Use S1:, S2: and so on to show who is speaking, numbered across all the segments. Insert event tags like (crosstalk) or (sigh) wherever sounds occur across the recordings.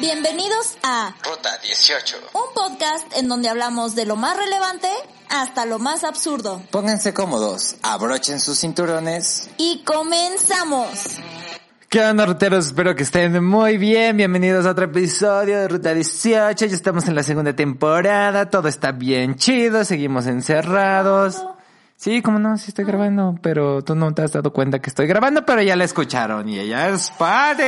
S1: Bienvenidos a
S2: Ruta 18.
S1: un podcast en donde hablamos de lo más relevante hasta lo más absurdo.
S2: Pónganse cómodos, abrochen sus cinturones.
S1: Y comenzamos.
S3: ¿Qué onda, ruteros? Espero que estén muy bien. Bienvenidos a otro episodio de Ruta 18. Ya estamos en la segunda temporada. Todo está bien chido. Seguimos encerrados. Sí, como no, sí estoy grabando, pero tú no te has dado cuenta que estoy grabando, pero ya la escucharon y ella es Patty.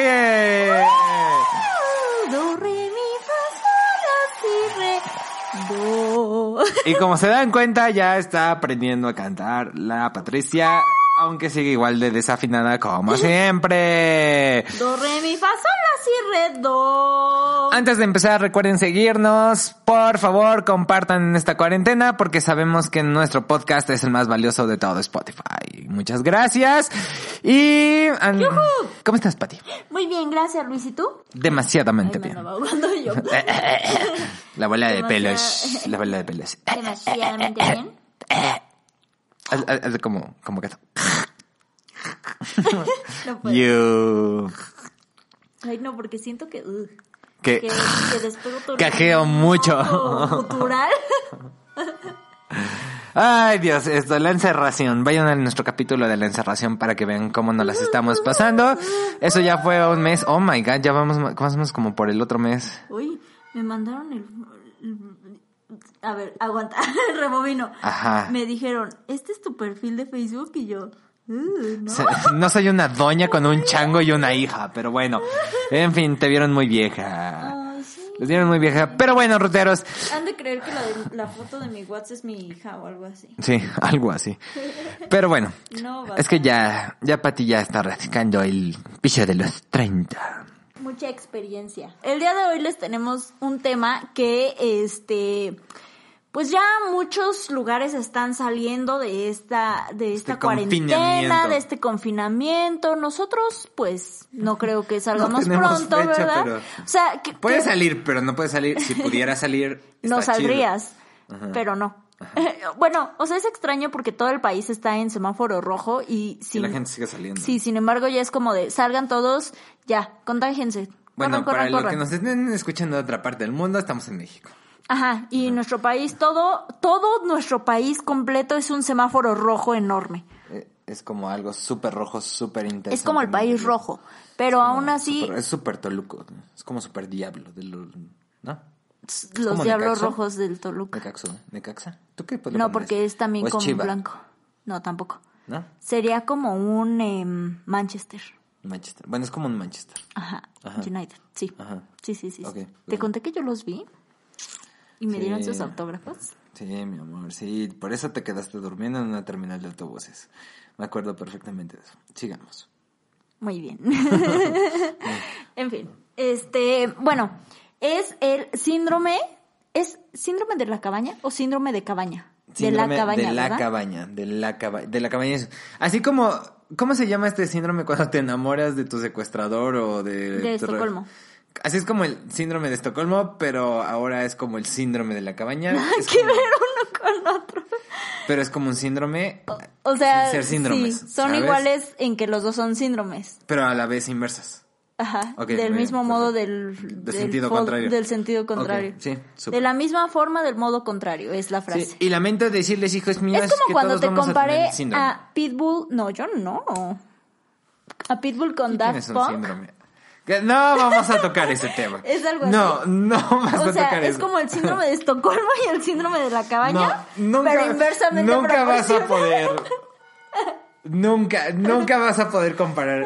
S3: Y como se dan cuenta, ya está aprendiendo a cantar la Patricia, aunque sigue igual de desafinada como siempre.
S1: Do, re, mi, fa, sol, la, si, re, do.
S3: Antes de empezar, recuerden seguirnos. Por favor, compartan en esta cuarentena porque sabemos que nuestro podcast es el más valioso de todo Spotify. Muchas gracias. Y... ¿Cómo estás, Pati?
S1: Muy bien, gracias, Luis. ¿Y tú?
S3: Demasiadamente
S1: Ay,
S3: bien.
S1: andaba ahogando yo. (laughs)
S3: La bola de pelos. La bola de pelos.
S1: Demasiadamente bien.
S3: Haz como, como gato. (laughs)
S1: No puedo.
S3: You.
S1: Ay, no, porque siento que... uh,
S3: Que...
S1: que, que
S3: Cajeo mucho.
S1: Cultural. (laughs)
S3: Ay, Dios, esto, la encerración. Vayan a nuestro capítulo de la encerración para que vean cómo nos las estamos pasando. Eso ya fue un mes. Oh my god, ya vamos menos como por el otro mes.
S1: Uy, me mandaron el... A ver, aguanta, (laughs) rebobino.
S3: Ajá.
S1: Me dijeron, ¿este es tu perfil de Facebook? Y yo, "Uh, ¿no?
S3: No soy una doña con un chango y una hija, pero bueno. En fin, te vieron muy vieja.
S1: Ay, sí.
S3: Los vieron muy vieja. Pero bueno, ruteros.
S1: Han de creer que la, de- la foto de mi WhatsApp es mi hija o algo así.
S3: Sí, (laughs) algo así. Pero bueno.
S1: No.
S3: Es que ya, ya Pati ya está rascando el piso de los 30.
S1: Mucha experiencia. El día de hoy les tenemos un tema que, este, pues ya muchos lugares están saliendo de esta, de esta
S3: Este
S1: cuarentena,
S3: confinamiento.
S1: de este confinamiento. Nosotros, pues, no creo que salgamos (laughs) pronto,
S3: fecha,
S1: ¿verdad?
S3: pero-
S1: O sea, que,
S3: Puedes
S1: que
S3: salir, pero no puedes salir. Si pudiera salir, (laughs)
S1: no
S3: chido.
S1: saldrías, pero no. (laughs) bueno, o sea, es extraño porque todo el país está en semáforo rojo y
S3: Y
S1: sin,
S3: la gente sigue saliendo.
S1: sí, sin embargo ya es como de salgan todos, ya, contágense.
S3: Bueno,
S1: corran,
S3: para
S1: corran,
S3: los
S1: corran.
S3: que nos estén escuchando de otra parte del mundo, estamos en México.
S1: Ajá, y nuestro país, todo, todo nuestro país completo es un semáforo rojo enorme.
S3: Eh, Es como algo súper rojo, súper intenso.
S1: Es como el país rojo, pero aún así
S3: es súper toluco. Es como súper diablo. De ¿No?
S1: los diablos rojos del Toluca.
S3: Necaxo. ¿Necaxa? ¿Tú qué
S1: No, porque es también
S3: ¿O es
S1: como
S3: Chiva?
S1: blanco. No, tampoco.
S3: ¿No?
S1: Sería como un em, Manchester.
S3: Manchester. Bueno, es como un Manchester.
S1: Ajá,
S3: Ajá.
S1: United, sí.
S3: Ajá.
S1: Sí, sí, sí. Te conté que yo los vi y me
S3: Sí.
S1: dieron sus autógrafos.
S3: Sí, mi amor, sí. Por eso te quedaste durmiendo en una terminal de autobuses. Me acuerdo perfectamente de eso. Sigamos.
S1: Muy bien. (laughs) en fin, este, bueno, es el síndrome, ¿es síndrome de la cabaña o síndrome de cabaña?
S3: Síndrome
S1: de la cabaña,
S3: de la
S1: ¿verdad?
S3: cabaña, de la cabaña, de la cabaña. Así como, ¿cómo se llama este síndrome cuando te enamoras de tu secuestrador o de...
S1: De Estocolmo.
S3: Así es como el síndrome de Estocolmo, pero ahora es como el síndrome de la cabaña. Es
S1: que
S3: como-
S1: ver uno con otro.
S3: pero es como un síndrome,
S1: O sea,
S3: sin ser síndromes,
S1: sí, son
S3: ¿sabes?
S1: iguales en que los dos son síndromes.
S3: pero a la vez inversas.
S1: Ajá, del
S3: bien,
S1: mismo modo del,
S3: Del
S1: del
S3: sentido contrario.
S1: Del sentido contrario.
S3: Ok, sí,
S1: de la misma forma del modo contrario, es la frase.
S3: Sí, y lamento decirles, hijos míos,
S1: Es como
S3: que
S1: cuando
S3: todos
S1: te
S3: a
S1: comparé a Pitbull. No, yo no. A Pitbull con Daft
S3: un
S1: Punk.
S3: síndrome. No vamos a tocar ese tema. (laughs)
S1: Es algo así.
S3: No, no vas
S1: O
S3: a
S1: sea,
S3: tocar
S1: es
S3: eso.
S1: como el síndrome de Estocolmo y el síndrome de la cabaña.
S3: No, nunca,
S1: pero inversamente
S3: nunca vas a poder. Nunca, nunca vas a poder comparar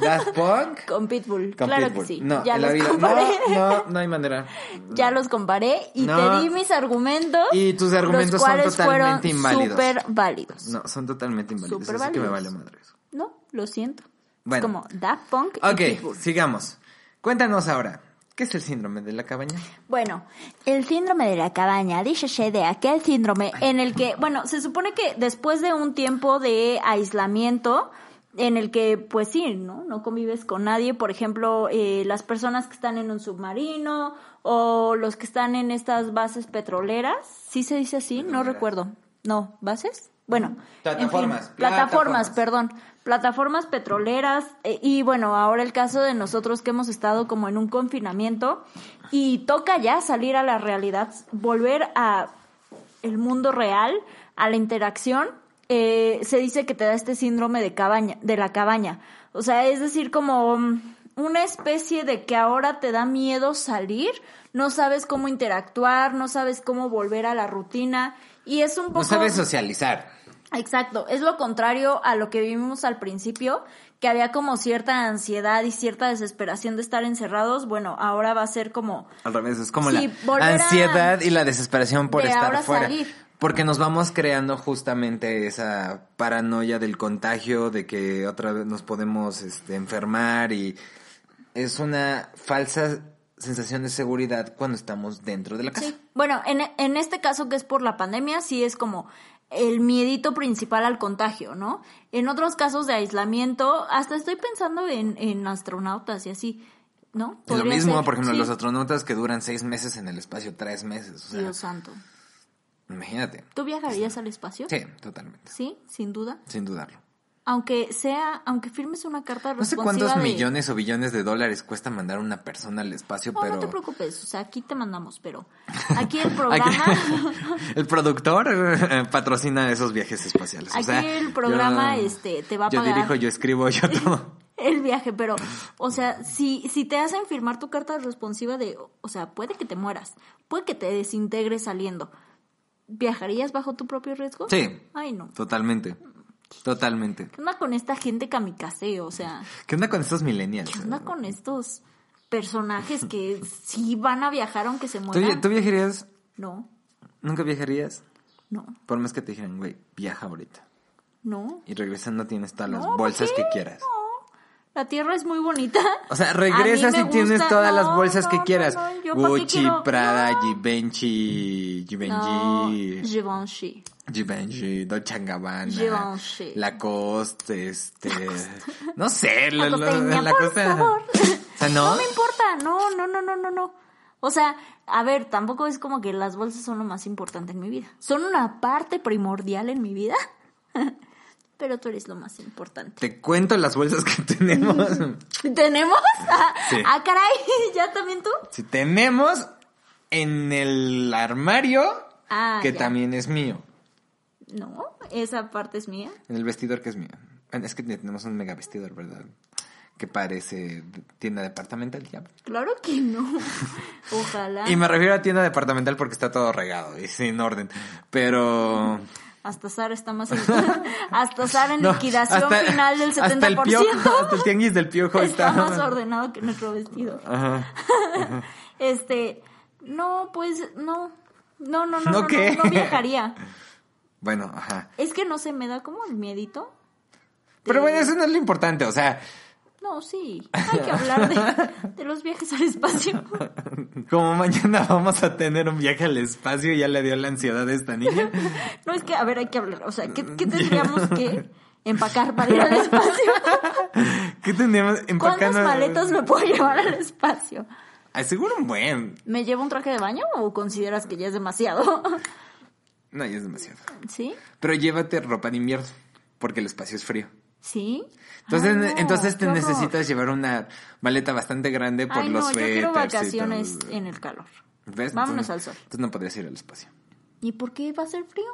S3: Daft Punk
S1: Con Pitbull.
S3: con
S1: claro
S3: Pitbull.
S1: que sí.
S3: No,
S1: ya los
S3: vida.
S1: comparé.
S3: No, no, no hay manera.
S1: Ya los comparé y
S3: No.
S1: te di mis argumentos.
S3: Y tus argumentos
S1: los
S3: son totalmente
S1: fueron
S3: inválidos.
S1: Súper válidos.
S3: No, son totalmente inválidos.
S1: Súper
S3: Así que me vale
S1: válidos.
S3: madre eso.
S1: No, lo siento.
S3: Bueno.
S1: Es como Daft Punk y
S3: Ok,
S1: Pitbull.
S3: sigamos. Cuéntanos ahora. ¿Qué es el síndrome de la cabaña?
S1: Bueno, el síndrome de la cabaña, dícese de aquel síndrome en el que, bueno, se supone que después de un tiempo de aislamiento, en el que, pues sí, ¿no? No convives con nadie, por ejemplo, eh, las personas que están en un submarino o los que están en estas bases petroleras, ¿sí se dice así? No recuerdo. No, ¿bases? Bueno, en fin,
S3: Plataformas,
S1: plataformas,
S3: plataformas.
S1: perdón, plataformas petroleras eh, y bueno, ahora el caso de nosotros que hemos estado como en un confinamiento y toca ya salir a la realidad, volver a el mundo real, a la interacción, eh, se dice que te da este síndrome de cabaña, de la cabaña. O sea, es decir, como mm, una especie de que ahora te da miedo salir, no sabes cómo interactuar, no sabes cómo volver a la rutina y es un poco
S3: No sabes socializar.
S1: Exacto, es lo contrario a lo que vivimos al principio, que había como cierta ansiedad y cierta desesperación de estar encerrados. Bueno, ahora va a ser como
S3: Al revés, es como
S1: Sí,
S3: la
S1: a-
S3: ansiedad y la desesperación por
S1: de
S3: estar
S1: ahora
S3: fuera.
S1: salir.
S3: Porque nos vamos creando justamente esa paranoia del contagio, de que otra vez nos podemos este, enfermar y es una falsa sensación de seguridad cuando estamos dentro de la casa.
S1: Sí. Bueno, en, en este caso que es por la pandemia, sí es como el miedito principal al contagio, ¿no? En otros casos de aislamiento, hasta estoy pensando en, en astronautas y así, ¿no?
S3: Lo mismo,
S1: ser,
S3: por ejemplo,
S1: sí.
S3: los astronautas que duran seis meses en el espacio, tres meses. O sea,
S1: Dios santo.
S3: imagínate.
S1: ¿Tú viajarías al espacio?
S3: Sí, totalmente.
S1: Sí, sin duda.
S3: Sin dudarlo.
S1: Aunque sea, aunque firmes una carta
S3: No sé cuántos
S1: de-
S3: millones o billones de dólares cuesta mandar a una persona al espacio,
S1: No,
S3: pero...
S1: no te preocupes, o sea, aquí te mandamos, pero (laughs) aquí el programa,
S3: Aquí- (laughs) el productor eh, patrocina esos viajes espaciales. o
S1: aquí
S3: sea,
S1: el programa,
S3: yo-
S1: este, te va a
S3: Yo
S1: pagar
S3: dirijo, yo escribo, yo (laughs) todo.
S1: el viaje, pero, o sea, si, si te hacen firmar tu carta responsiva de, o sea, puede que te mueras, puede que te desintegres saliendo, ¿viajarías bajo tu propio riesgo?
S3: Sí.
S1: Ay, no.
S3: Totalmente. Totalmente.
S1: ¿Qué onda con esta gente kamikaze? O sea,
S3: ¿Qué onda con estos millennials?
S1: ¿qué onda con estos personajes que (laughs) sí van a viajar aunque se
S3: ¿Tú,
S1: mueran?
S3: tú viajarías?
S1: No,
S3: ¿Nunca viajarías?
S1: no,
S3: Por más que te dijeran, güey, viaja ahorita.
S1: no.
S3: Y regresando tienes todas las
S1: No, ¿por
S3: bolsas que quieras.
S1: No. La tierra es muy bonita.
S3: O sea, regresas y tienes todas las bolsas
S1: no,
S3: que quieras. Gucci,
S1: quiero-
S3: Prada. Givenchy, Givenchy,
S1: Givenchy.
S3: Givenchy, Dolce Gabbana. Lacoste, este, no sé, la, sea, no,
S1: me importa, no, no, no, no, no, no. O sea, a ver, tampoco es como que las bolsas son lo más importante en mi vida. Son una parte primordial en mi vida. (laughs) Pero tú eres lo más importante.
S3: te cuento las bolsas que tenemos. (laughs)
S1: ¿Tenemos? Ah,
S3: Sí.
S1: ah, caray, (laughs) ¿ya también tú?
S3: si tenemos en el armario,
S1: Ah,
S3: que
S1: ya.
S3: también es mío,
S1: No, esa parte es mía.
S3: en el vestidor que es mío. Bueno, Es que tenemos un mega vestidor, ¿verdad? Que parece tienda departamental, ya.
S1: Claro que no. (laughs) Ojalá.
S3: Y me refiero a tienda departamental porque está todo regado y sin orden. Pero.
S1: Hasta Sara está más. (laughs) Hasta Sara en
S3: no,
S1: liquidación
S3: hasta-
S1: final del 70%.
S3: Hasta el, piojo, hasta el tianguis del piojo (laughs)
S1: está
S3: está.
S1: más ordenado que nuestro vestido.
S3: Ajá.
S1: Este, no, pues no. No, no, no,
S3: ¿No
S1: no, no,
S3: qué?
S1: no viajaría.
S3: Bueno, ajá.
S1: Es que no se me da como el miedito.
S3: Pero bueno, eso no es lo importante, o sea,
S1: No, sí. Hay que hablar de, de los viajes al espacio. (laughs)
S3: como mañana vamos a tener un viaje al espacio, ya le dio la ansiedad a esta niña. (laughs)
S1: No es que, a ver, hay que hablar. O sea, ¿qué, qué tendríamos que empacar para ir al espacio? (laughs)
S3: ¿Qué tenemos empacando?
S1: ¿Cuántas maletas me puedo llevar al espacio?
S3: Ay, seguro un buen.
S1: ¿Me llevo un traje de baño o consideras que ya es demasiado?
S3: No, ya es demasiado.
S1: ¿Sí?
S3: Pero llévate ropa de invierno, porque el espacio es frío.
S1: ¿Sí?
S3: Entonces,
S1: Ay, no,
S3: entonces te necesitas llevar una maleta bastante grande por
S1: Ay,
S3: los
S1: no, yo quiero vacaciones en el calor.
S3: ¿Ves?
S1: Vámonos
S3: Entonces-
S1: al sol.
S3: Entonces no podrías ir al espacio.
S1: ¿Y por qué va a ser frío?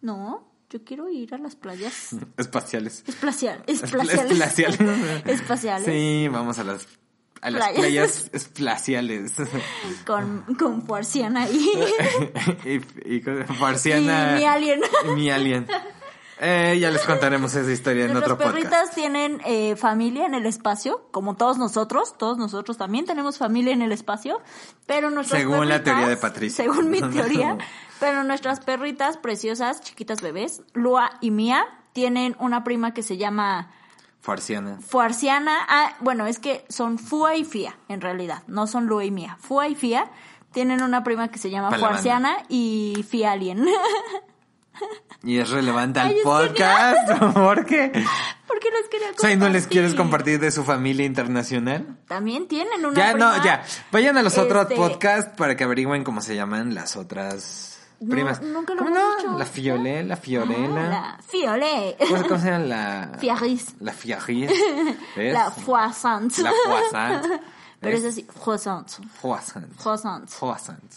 S1: No, yo quiero ir a las playas (laughs)
S3: Espaciales.
S1: espacial, (laughs)
S3: Espaciales.
S1: espaciales. (laughs) espaciales.
S3: Sí, vamos a las, a las
S1: Playas.
S3: playas espaciales. (laughs)
S1: Con, con Fuarciana y, (laughs)
S3: y, y con Farciana.
S1: y mi alien.
S3: y mi alien. Eh, ya les contaremos esa historia en otro podcast.
S1: perritas tienen eh, familia en el espacio, como todos nosotros. Todos nosotros también tenemos familia en el espacio. Pero nuestras
S3: Según la teoría de Patricia.
S1: Según mi teoría. (laughs) pero nuestras perritas preciosas, chiquitas bebés, Lua y Mía, tienen una prima que se llama
S3: Farciana.
S1: Fuarciana. Ah, bueno, es que son Fua y Fía, en realidad. No son Lua y Mía. Fua y Fía tienen una prima que se llama. Fuarciana y Fía Alien. (laughs)
S3: Y es relevante al
S1: Ay,
S3: podcast. ¿Por qué?
S1: ¿Por qué les quería
S3: O sea, ¿y no les quieres
S1: compartir?
S3: compartir de su familia internacional?
S1: También tienen una
S3: Ya,
S1: prima.
S3: no, ya. Vayan a los otros
S1: Este-
S3: podcasts para que averigüen cómo se llaman las otras.
S1: No,
S3: primas.
S1: nunca lo
S3: ¿Cómo
S1: hemos
S3: no?
S1: dicho,
S3: La Fiolé, la Fiorella.
S1: Ah, la Fiolé.
S3: ¿Cómo, cómo se llama la...? (laughs)
S1: Fiaris.
S3: La Fiaris. ¿ves? (laughs)
S1: La Foissant.
S3: La Poissant. (laughs)
S1: Pero es así, Foissant.
S3: Poissant.
S1: Foissant.
S3: Poissant.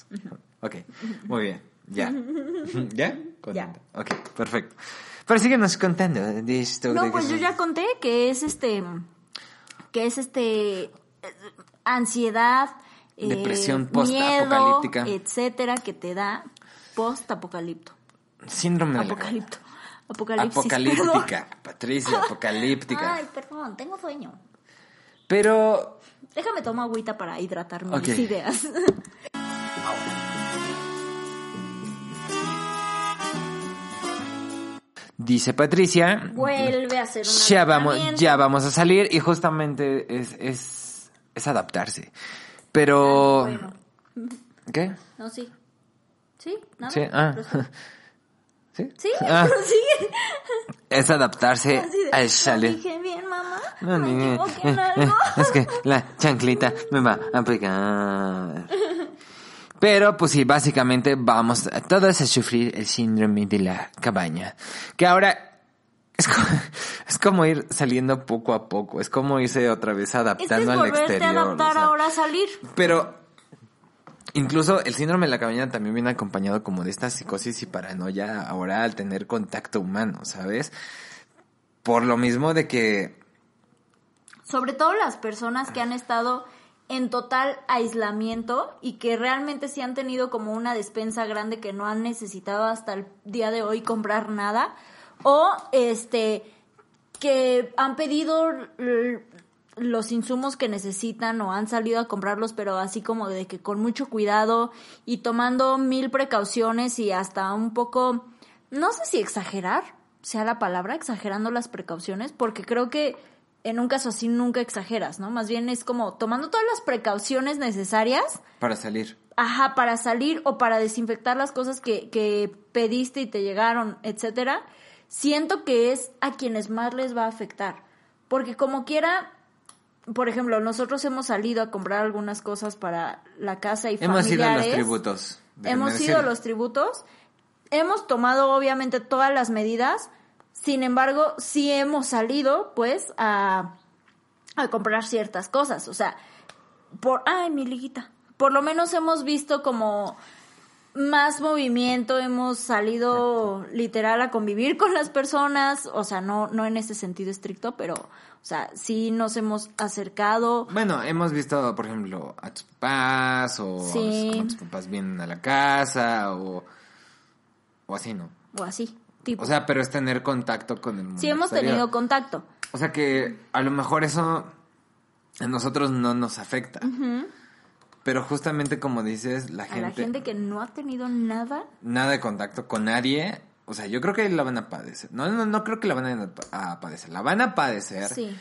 S3: Ok, muy bien. Ya. ¿Ya? Contenta. Ok, perfecto. Pero síguenos contando de esto.
S1: No, pues yo ya conté que es este, que es este, eh, eh,
S3: Depresión
S1: miedo,
S3: post-apocalíptica.
S1: etcétera, que te da post-apocalipto.
S3: Síndrome de
S1: Apocalipto. Apocalipsis.
S3: Apocalíptica. Patricia, apocalíptica.
S1: Ay, perdón, tengo sueño.
S3: Pero
S1: Déjame tomar agüita para hidratar mis ideas.
S3: dice Patricia,
S1: Vuelve a hacer un
S3: ya vamos, ya vamos a salir y justamente es, es, es adaptarse. Pero...
S1: Bueno,
S3: ¿Qué?
S1: no, sí. ¿Sí? ¿Nada?
S3: Sí, ah. ¿Sí?
S1: Sí,
S3: Ah,
S1: prosigue.
S3: es adaptarse
S1: de,
S3: al
S1: ¿lo
S3: salir.
S1: dije bien, mamá?
S3: No,
S1: ¿Me
S3: ni-
S1: equivoqué en algo?
S3: Es que la chanclita me va a pegar. Pero, pues sí, básicamente vamos a todos a sufrir el síndrome de la cabaña. Que ahora es como, (laughs) es como ir saliendo poco a poco. Es como irse otra vez
S1: es
S3: adaptando al exterior.
S1: a
S3: o
S1: adaptar
S3: sea.
S1: ahora a salir.
S3: Pero incluso el síndrome de la cabaña también viene acompañado como de esta psicosis y paranoia ahora al tener contacto humano, ¿sabes? Por lo mismo de que
S1: Sobre todo las personas que han estado en total aislamiento y que realmente sí han tenido como una despensa grande que no han necesitado hasta el día de hoy comprar nada o este que han pedido los insumos que necesitan o han salido a comprarlos pero así como de que con mucho cuidado y tomando mil precauciones y hasta un poco no sé si exagerar sea la palabra exagerando las precauciones porque creo que en un caso así nunca exageras, ¿no? Más bien es como tomando todas las precauciones necesarias,
S3: para salir.
S1: ajá, para salir o para desinfectar las cosas que, que pediste y te llegaron, etcétera. Siento que es a quienes más les va a afectar. Porque como quiera, por ejemplo, nosotros hemos salido a comprar algunas cosas para la casa y
S3: Hemos ido a los
S1: familiares.
S3: tributos.
S1: Hemos ido a los tributos. Hemos tomado obviamente todas las medidas. Sin embargo, sí hemos salido pues a, a comprar ciertas cosas. O sea, por... Ay, mi liguita. Por lo menos hemos visto como más movimiento, hemos salido literal a convivir con las personas, o sea, no, no en ese sentido estricto, pero, o sea, sí nos hemos acercado,
S3: Bueno, hemos visto, por ejemplo, a tus papás o
S1: Sí.
S3: tus papás vienen a la casa o, o así, ¿no?
S1: o así, tipo.
S3: O sea, pero es tener contacto con el mundo
S1: sí hemos
S3: exterior.
S1: tenido contacto.
S3: O sea que a lo mejor eso a nosotros no nos afecta. Pero justamente como dices, la
S1: A
S3: gente,
S1: la gente que no ha tenido nada,
S3: nada de contacto con nadie, o sea, yo creo que la van a padecer. No, no, no creo que la van a, a padecer, la van a padecer.
S1: sí.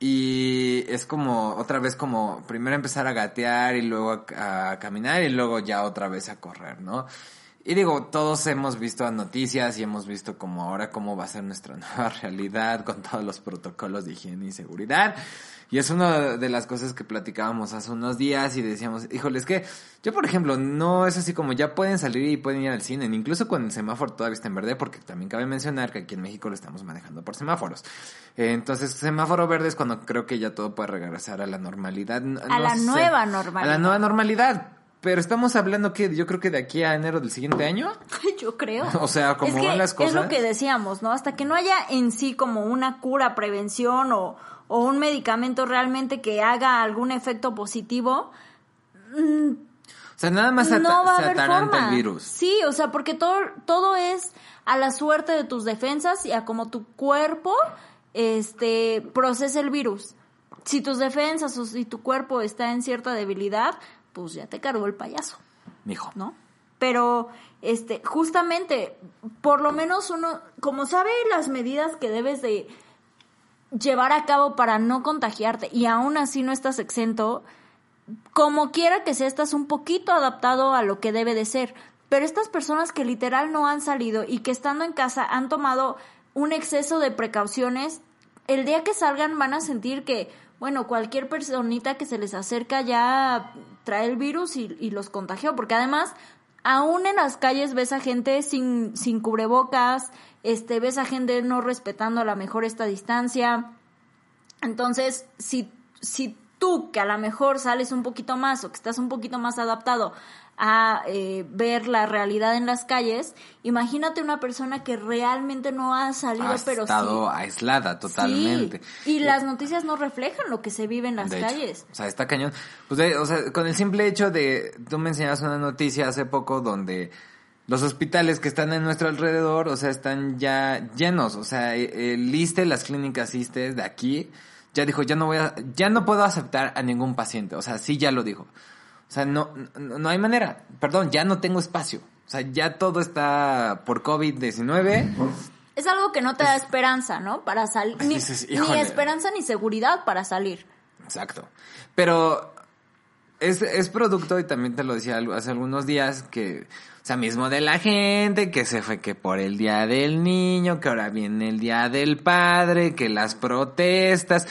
S3: Y es como, otra vez como, primero empezar a gatear y luego a, a caminar y luego ya otra vez a correr, ¿no? Y digo, todos hemos visto noticias y hemos visto como ahora cómo va a ser nuestra (laughs) nueva realidad con todos los protocolos de higiene y seguridad. Y es una de las cosas que platicábamos hace unos días y decíamos, híjole, es que yo, por ejemplo, no es así como ya pueden salir y pueden ir al cine, incluso cuando el semáforo todavía está en verde, porque también cabe mencionar que aquí en México lo estamos manejando por semáforos. Eh, Entonces, semáforo verde es cuando creo que ya todo puede regresar a la normalidad. No-
S1: A la
S3: sé.
S1: nueva normalidad.
S3: A la nueva normalidad. Pero estamos hablando que yo creo que de aquí a enero del siguiente año. (laughs)
S1: Yo creo.
S3: O sea, como
S1: es que
S3: van las cosas.
S1: Es lo que decíamos, ¿no? Hasta que no haya en sí como una cura, prevención o, o un medicamento realmente que haga algún efecto positivo,
S3: O sea, nada más
S1: no va a haber forma.
S3: el virus.
S1: Sí, o sea, porque todo, todo es a la suerte de tus defensas y a como tu cuerpo este procesa el virus. Si tus defensas o si tu cuerpo está en cierta debilidad, pues ya te cargó el payaso.
S3: Mijo.
S1: ¿no? Pero, este, justamente, por lo menos uno, como sabe las medidas que debes de llevar a cabo para no contagiarte y aún así no estás exento, como quiera que sea, estás un poquito adaptado a lo que debe de ser. Pero estas personas que literal no han salido y que estando en casa han tomado un exceso de precauciones, el día que salgan van a sentir que, bueno, cualquier personita que se les acerca ya trae el virus y, los contagió, porque además aún en las calles ves a gente sin, sin cubrebocas, este, ves a gente no respetando a la mejor esta distancia. Entonces, si, si tú, que a lo mejor sales un poquito más o que estás un poquito más adaptado a eh, ver la realidad en las calles, imagínate una persona que realmente no ha salido,
S3: Ha
S1: pero
S3: estado
S1: sí.
S3: aislada totalmente.
S1: Sí, y las noticias no reflejan lo que se vive en las
S3: De hecho,
S1: calles.
S3: o sea, está cañón. Pues, de- o sea, con el simple hecho de, tú me enseñabas una noticia hace poco donde los hospitales que están en nuestro alrededor, o sea, están ya llenos. O sea, eh, el ISSSTE, las clínicas ISSSTE de aquí, ya dijo, ya no voy a, ya no puedo aceptar a ningún paciente. O sea, sí ya lo dijo. O sea, no, no, no hay manera. Perdón, ya no tengo espacio. O sea, ya todo está por COVID-19.
S1: Es algo que no te da esperanza, ¿no? Para salir. Ni, esperanza ni seguridad para salir.
S3: Exacto. Pero es, es producto, y también te lo decía hace algunos días, que, o sea, mismo de la gente, que se fue que por el Día del Niño, que ahora viene el Día del Padre, que las protestas.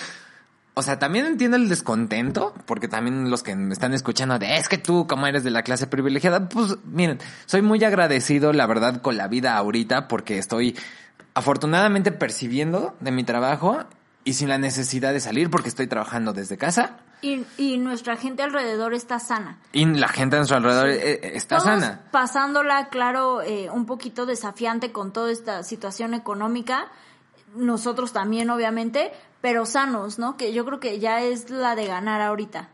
S3: O sea, también entiendo el descontento, porque también los que me están escuchando de, es que tú, como eres de la clase privilegiada, pues miren, soy muy agradecido, la verdad, con la vida ahorita, porque estoy afortunadamente percibiendo de mi trabajo y sin la necesidad de salir, porque estoy trabajando desde casa.
S1: Y, y nuestra gente alrededor está sana.
S3: Y la gente a nuestro alrededor eh, eh, está
S1: Todos
S3: sana.
S1: pasándola, claro, eh, un poquito desafiante con toda esta situación económica. Nosotros también, obviamente, pero sanos, ¿no? Que yo creo que ya es la de ganar ahorita.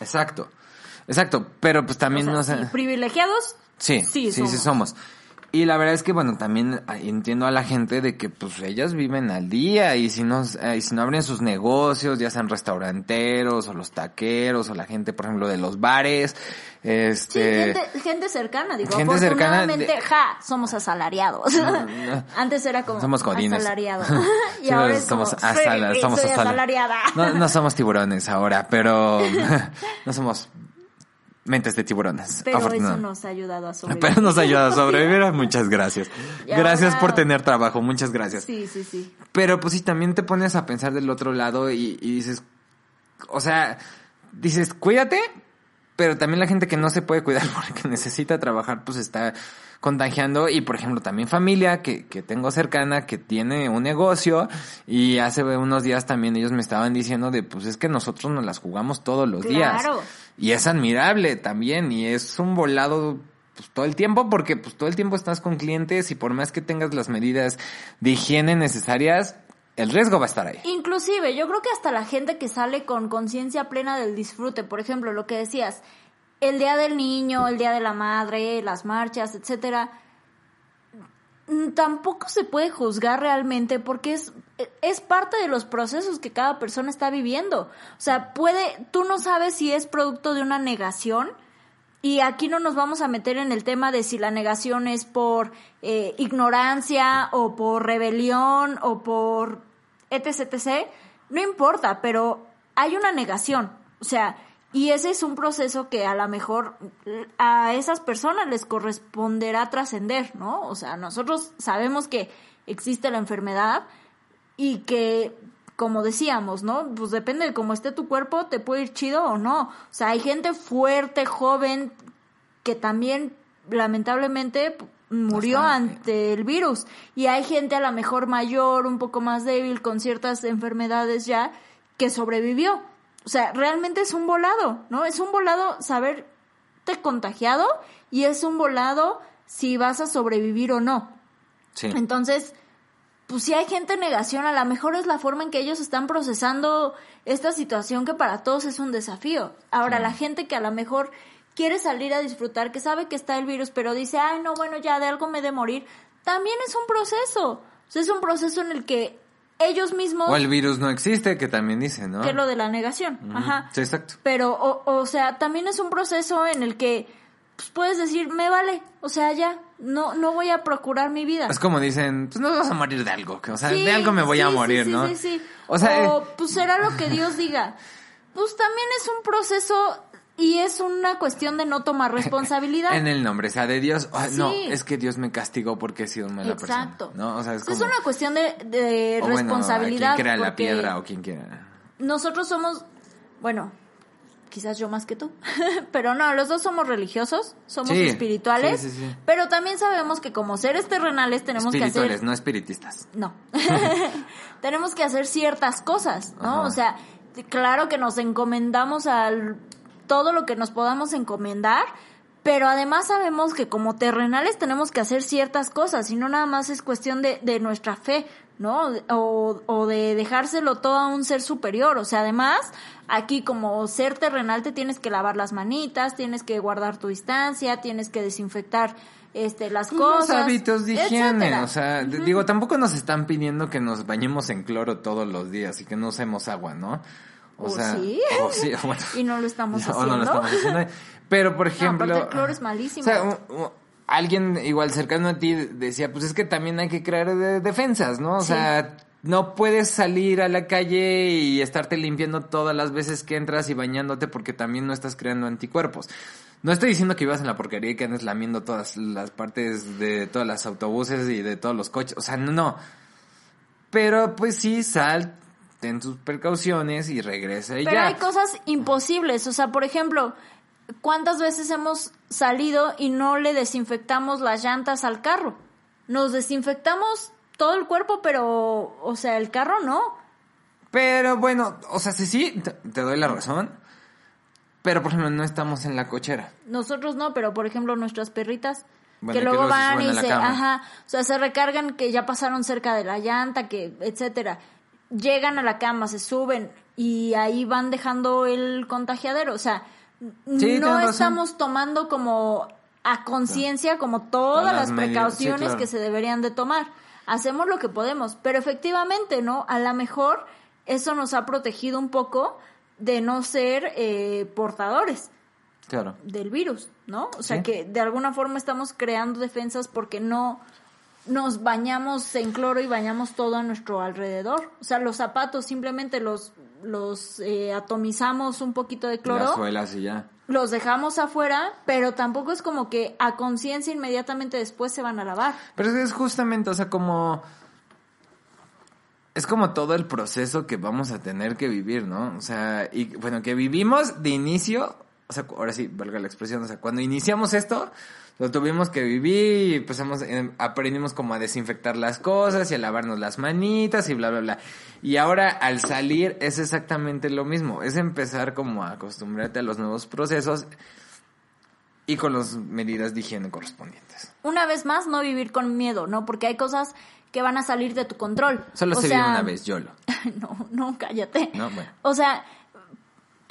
S3: Exacto. Exacto. Pero pues también
S1: O sea,
S3: no sé.
S1: privilegiados.
S3: Sí,
S1: Sí,
S3: sí, sí, somos. Y la verdad es que, bueno, también ah, entiendo a la gente de que, pues, ellas viven al día y si no, eh, y si no abren sus negocios, ya sean restauranteros o los taqueros o la gente, por ejemplo, de los bares,
S1: Sí,
S3: este...
S1: gente, gente cercana, digo.
S3: gente cercana
S1: afortunadamente,
S3: de-
S1: ja, somos asalariados.
S3: no. (laughs)
S1: Antes era como
S3: Somos godines.
S1: asalariado. (laughs) y
S3: Sí,
S1: ahora es
S3: somos
S1: como,
S3: asala-
S1: sí,
S3: somos
S1: soy
S3: asala-
S1: asalariada.
S3: No, no (laughs) somos tiburones ahora, pero no somos mentes de tiburones.
S1: Pero eso nos ha ayudado a sobrevivir.
S3: Pero nos ayuda a sobrevivir. (laughs) Muchas gracias. Gracias
S1: ahora-
S3: por tener trabajo. Muchas gracias.
S1: Sí, sí, sí.
S3: Pero pues sí, también te pones a pensar del otro lado y, y dices, o sea, dices, cuídate, pero también la gente que no se puede cuidar (laughs) porque necesita trabajar, pues está contagiando y por ejemplo también familia que, que tengo cercana que tiene un negocio y hace unos días también ellos me estaban diciendo de pues es que nosotros nos las jugamos todos los días
S1: Claro.
S3: Y es admirable también y es un volado pues, todo el tiempo porque pues todo el tiempo estás con clientes y por más que tengas las medidas de higiene necesarias, el riesgo va a estar ahí.
S1: Inclusive, yo creo que hasta la gente que sale con conciencia plena del disfrute, por ejemplo, lo que decías, el día del niño, el día de la madre, las marchas, etcétera, tampoco se puede juzgar realmente porque es es parte de los procesos que cada persona está viviendo. O sea, puede, tú no sabes si es producto de una negación, y aquí no nos vamos a meter en el tema de si la negación es por eh, ignorancia o por rebelión o por etc, etc. No importa, pero hay una negación. O sea, y ese es un proceso que a lo mejor a esas personas les corresponderá trascender, ¿no? O sea, nosotros sabemos que existe la enfermedad y que como decíamos, ¿no? Pues depende de cómo esté tu cuerpo, te puede ir chido o no. O sea, hay gente fuerte, joven, que también lamentablemente murió
S3: Bastante.
S1: ante el virus. Y hay gente a lo mejor mayor, un poco más débil, con ciertas enfermedades ya, que sobrevivió. O sea, realmente es un volado, ¿no? Es un volado saberte contagiado y es un volado si vas a sobrevivir o no.
S3: Sí.
S1: Entonces, pues si hay gente en negación, a lo mejor es la forma en que ellos están procesando esta situación que para todos es un desafío. Ahora, la gente que a lo mejor quiere salir a disfrutar, que sabe que está el virus, pero dice, ay, no, bueno, ya de algo me he de morir, también es un proceso. O sea, es un proceso en el que ellos mismos,
S3: O el virus no existe, que también dicen, ¿no?
S1: que es lo de la negación, ajá.
S3: Sí, exacto.
S1: Pero, o, o sea, también es un proceso en el que pues, puedes decir, me vale, o sea, ya, no, no voy a procurar mi vida.
S3: Es como dicen, pues no vas a morir de algo, o sea,
S1: Sí,
S3: de algo me voy
S1: sí,
S3: a morir,
S1: sí,
S3: ¿no?
S1: Sí, sí,
S3: O sea, eh,
S1: pues será lo que Dios diga. Pues también es un proceso y es una cuestión de no tomar responsabilidad. (laughs)
S3: en el nombre sea de Dios. No, es que Dios me castigó porque he sido mala
S1: Exacto.
S3: persona. ¿no? O sea, es,
S1: es,
S3: como,
S1: una cuestión de, de
S3: o bueno,
S1: responsabilidad.
S3: a quien quiera la piedra o quien quiera.
S1: Nosotros somos, bueno, quizás yo más que tú, (laughs) pero no, los dos somos religiosos, somos
S3: Sí,
S1: espirituales,
S3: sí, sí, sí.
S1: pero también sabemos que como seres terrenales tenemos que hacer...
S3: no espiritistas.
S1: No. (laughs) tenemos que hacer ciertas cosas, ¿no?
S3: Ajá.
S1: O sea, claro que nos encomendamos al todo lo que nos podamos encomendar, pero además sabemos que como terrenales tenemos que hacer ciertas cosas y no nada más es cuestión de, de nuestra fe, ¿no? O, o de dejárselo todo a un ser superior. O sea, además, aquí como ser terrenal te tienes que lavar las manitas, tienes que guardar tu distancia, tienes que desinfectar este las
S3: Pues
S1: cosas.
S3: los hábitos de higiene,
S1: etcétera.
S3: o sea, digo, tampoco nos están pidiendo que nos bañemos en cloro todos los días y que no usemos agua, ¿no? O,
S1: ¿O
S3: sea,
S1: sí?
S3: o sí, (laughs) bueno.
S1: Y no lo estamos (laughs) haciendo.
S3: no lo estamos haciendo. Pero, por ejemplo...
S1: el cloro es malísimo.
S3: O sea, alguien igual cercano a ti decía, pues es que también hay que crear de- defensas, ¿no? O
S1: Sí.
S3: sea, no puedes salir a la calle y estarte limpiando todas las veces que entras y bañándote porque también no estás creando anticuerpos. No estoy diciendo que vivas en la porquería y que andes lamiendo todas las partes de todos los autobuses y de todos los coches. O sea, no, no. Pero pues sí, sal, ten tus precauciones y regresa y
S1: Pero
S3: ya.
S1: hay cosas imposibles. O sea, por ejemplo, ¿cuántas veces hemos salido y no le desinfectamos las llantas al carro? Nos desinfectamos todo el cuerpo, pero, o sea, el carro no.
S3: Pero bueno, o sea, sí, sí, te, doy la razón. Pero por ejemplo, no estamos en la cochera.
S1: Nosotros no, pero por ejemplo nuestras perritas
S3: Bueno,
S1: que luego van y se,
S3: cama.
S1: ajá, o sea, se recargan que ya pasaron cerca de la llanta, que etcétera. Llegan a la cama, se suben y ahí van dejando el contagiadero, o sea, no estamos tomando como a conciencia como todas, las
S3: sí,
S1: precauciones
S3: claro.
S1: que se deberían de tomar. Hacemos lo que podemos, pero efectivamente, ¿no? A lo mejor eso nos ha protegido un poco de no ser eh, portadores
S3: Claro.
S1: del virus, ¿no? O sea
S3: Sí.
S1: que de alguna forma estamos creando defensas porque no nos bañamos en cloro y bañamos todo a nuestro alrededor. O sea, los zapatos simplemente los los eh, atomizamos un poquito de
S3: Las
S1: cloro,
S3: suelas y ya.
S1: los dejamos afuera, pero tampoco es como que a conciencia inmediatamente después se van a lavar.
S3: Pero es justamente, o sea, como... Es como todo el proceso que vamos a tener que vivir, ¿no? O sea, y bueno, que vivimos de inicio, o sea, ahora sí, valga la expresión, o sea, cuando iniciamos esto, lo tuvimos que vivir y empezamos, eh, aprendimos como a desinfectar las cosas y a lavarnos las manitas y bla, bla, bla. Y ahora al salir es exactamente lo mismo, es empezar como a acostumbrarte a los nuevos procesos y con las medidas de higiene correspondientes.
S1: Una vez más, no vivir con miedo, ¿no? Porque hay cosas que van a salir de tu control.
S3: Solo
S1: O
S3: se
S1: sea,
S3: vive una vez, YOLO. (laughs)
S1: no, no, cállate.
S3: No, bueno.
S1: O sea,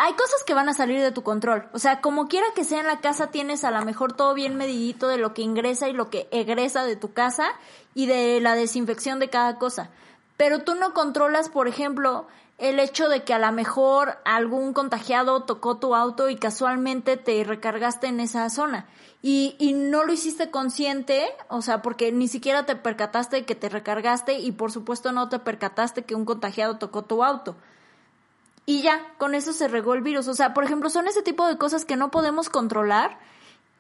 S1: hay cosas que van a salir de tu control. O sea, como quiera que sea en la casa, tienes a lo mejor todo bien medidito de lo que ingresa y lo que egresa de tu casa y de la desinfección de cada cosa. Pero tú no controlas, por ejemplo, el hecho de que a lo mejor algún contagiado tocó tu auto y casualmente te recargaste en esa zona. Y, y no lo hiciste consciente, o sea, porque ni siquiera te percataste que te recargaste y por supuesto no te percataste que un contagiado tocó tu auto. Y ya, con eso se regó el virus. O sea, por ejemplo, son ese tipo de cosas que no podemos controlar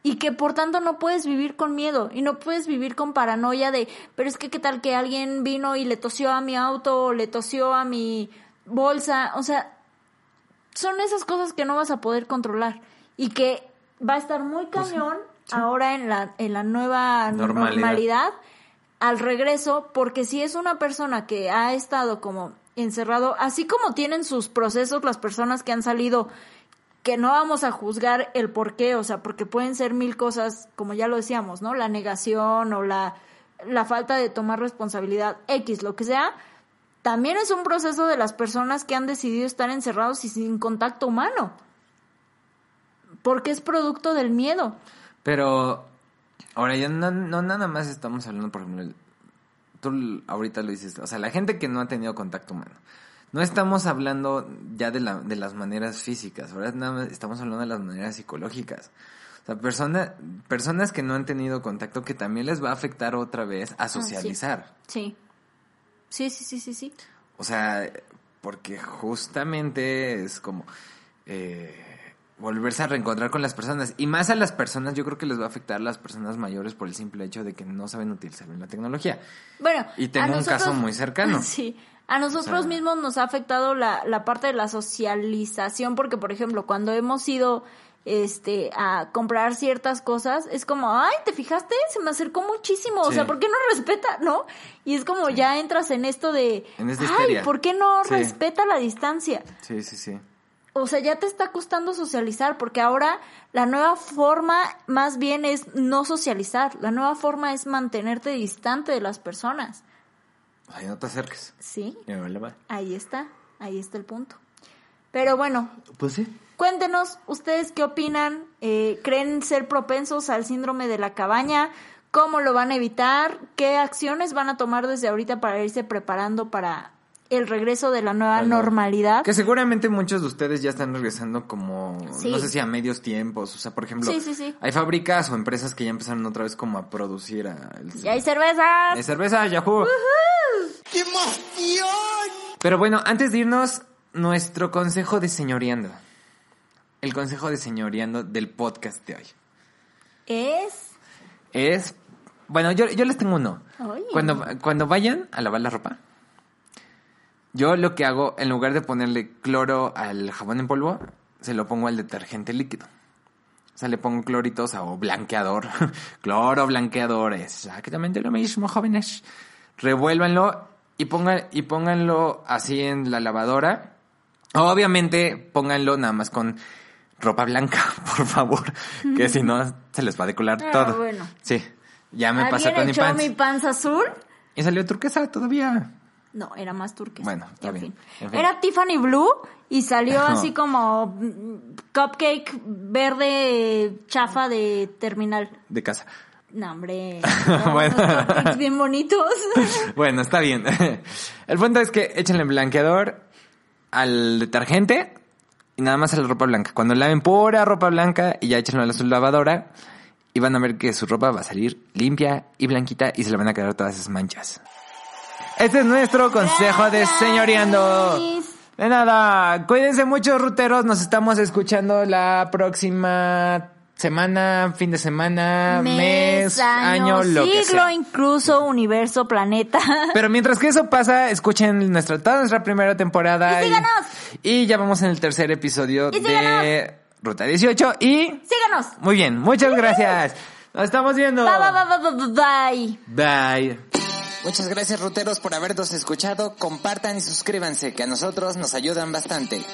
S1: y que por tanto no puedes vivir con miedo y no puedes vivir con paranoia de, pero es que qué tal que alguien vino y le tosió a mi auto o le tosió a mi bolsa. O sea, son esas cosas que no vas a poder controlar y que va a estar muy cañón ahora en la, en la nueva
S3: Normalidad.
S1: normalidad al regreso, porque si es una persona que ha estado como encerrado, así como tienen sus procesos las personas que han salido, que no vamos a juzgar el por qué, o sea, porque pueden ser mil cosas, como ya lo decíamos, ¿no? La negación o la, la falta de tomar responsabilidad, X, lo que sea, también es un proceso de las personas que han decidido estar encerrados y sin contacto humano. Porque es producto del miedo.
S3: Pero ahora ya no, no nada más estamos hablando, por ejemplo, tú ahorita lo dices, o sea, la gente que no ha tenido contacto humano. No estamos hablando ya de, la, de las maneras físicas, ahora nada más estamos hablando de las maneras psicológicas. O sea, persona, personas que no han tenido contacto que también les va a afectar otra vez a socializar.
S1: Sí. Sí, sí, sí, sí, sí.
S3: O sea, porque justamente es como eh, volverse a reencontrar con las personas. Y más a las personas, yo creo que les va a afectar a las personas mayores por el simple hecho de que no saben utilizar bien la tecnología.
S1: Bueno,
S3: Y tengo un caso muy cercano. (laughs)
S1: Sí. A nosotros
S3: O sea-
S1: mismos nos ha afectado la, la parte de la socialización, porque por ejemplo, cuando hemos ido este a comprar ciertas cosas, es como, ay, ¿te fijaste? Se me acercó muchísimo, o sea, ¿por qué no respeta, no? Y es como ya entras en esto de,
S3: En
S1: ay. ¿por qué no
S3: Sí.
S1: respeta la distancia?
S3: Sí, sí, sí.
S1: O sea, ya te está costando socializar, porque ahora la nueva forma más bien es no socializar, la nueva forma es mantenerte distante de las personas.
S3: Ay, no te acerques.
S1: Sí,
S3: vale
S1: ahí está, ahí está el punto. Pero bueno,
S3: Pues sí.
S1: cuéntenos ustedes qué opinan, Eh, creen ser propensos al síndrome de la cabaña, cómo lo van a evitar, qué acciones van a tomar desde ahorita para irse preparando para el regreso de la nueva
S3: Bueno,
S1: normalidad.
S3: Que seguramente muchos de ustedes ya están regresando como,
S1: Sí.
S3: no sé si a medios tiempos, o sea, por ejemplo,
S1: Sí, sí, sí.
S3: hay fábricas o empresas que ya empezaron otra vez como a producir a- el-
S1: ¡Ya hay cervezas!
S3: de cerveza, Yahoo.
S2: ¡Qué emoción!
S3: Pero bueno, antes de irnos, nuestro consejo de señoreando. El consejo de señoreando del podcast de hoy.
S1: Es...
S3: Es, bueno, yo, yo les tengo uno.
S1: Ay.
S3: Cuando, cuando vayan a lavar la ropa, yo lo que hago, en lugar de ponerle cloro al jabón en polvo, se lo pongo al detergente líquido. O sea, le pongo cloritos o blanqueador. (laughs) Cloro, blanqueador, exactamente lo mismo, jóvenes. Revuélvanlo y, pongan, y pónganlo así en la lavadora. Obviamente, pónganlo nada más con ropa blanca, (laughs) por favor. Que si no, se les va a decolar
S1: Ah,
S3: todo.
S1: bueno.
S3: Sí, ya me pasó
S1: ¿Alguien
S3: con mi pants.
S1: mi panza azul?
S3: Y salió turquesa todavía.
S1: No, era más turquesa.
S3: Bueno, está
S1: En
S3: bien,
S1: fin.
S3: en fin.
S1: Era Tiffany Blue y salió (laughs) así como mm, cupcake verde chafa de terminal.
S3: De casa.
S1: No, hombre. (laughs) no,
S3: Bueno.
S1: unos bien bonitos. (laughs)
S3: bueno, está bien. El punto es que échenle blanqueador al detergente y nada más a la ropa blanca. Cuando laven pura ropa blanca y ya échenlo a su lavadora y van a ver que su ropa va a salir limpia y blanquita y se le van a quedar todas esas manchas. Este es nuestro consejo de señoreando. De nada, cuídense mucho, ruteros. Nos estamos escuchando la próxima semana, fin de semana, mes, año, lo que
S1: siglo,
S3: sea.
S1: incluso universo, planeta. (laughs)
S3: Pero mientras que eso pasa, escuchen nuestra, toda nuestra primera temporada.
S1: Y síganos.
S3: y ya vamos en el tercer episodio
S1: Y
S3: de
S1: síganos.
S3: Ruta 18. Y
S1: Síganos.
S3: muy bien, muchas gracias. Nos estamos viendo.
S1: Bye, bye, bye, bye, bye.
S3: Bye.
S2: Muchas gracias, ruteros, por habernos escuchado. Compartan y suscríbanse, que a nosotros nos ayudan bastante.